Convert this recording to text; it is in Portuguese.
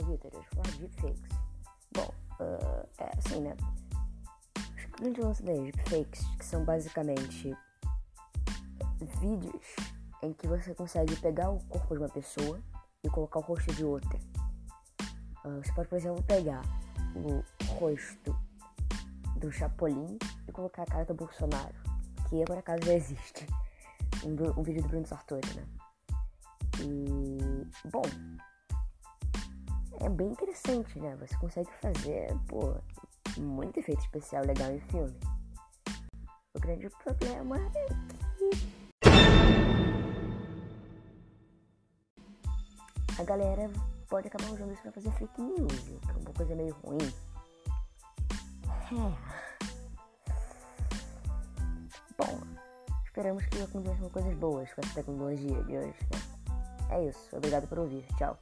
Vitor, eu falar de deepfakes. Bom, uh, é assim, né? Os grandes lances das deepfakes, que são basicamente vídeos em que você consegue pegar o corpo de uma pessoa e colocar o rosto de outra. Uh, você pode, por exemplo, pegar o rosto do Chapolin e colocar a cara do Bolsonaro, que por acaso já existe. Um, um vídeo do Bruno Sartori, né? E, bom, é bem interessante, né? Você consegue fazer, pô, muito efeito especial legal em filme. O grande problema é que a galera pode acabar usando isso pra fazer fake news, que é uma coisa meio ruim. É. Bom, esperamos que aconteçam coisas boas com essa tecnologia de hoje, né? É isso. Obrigado por ouvir. Tchau.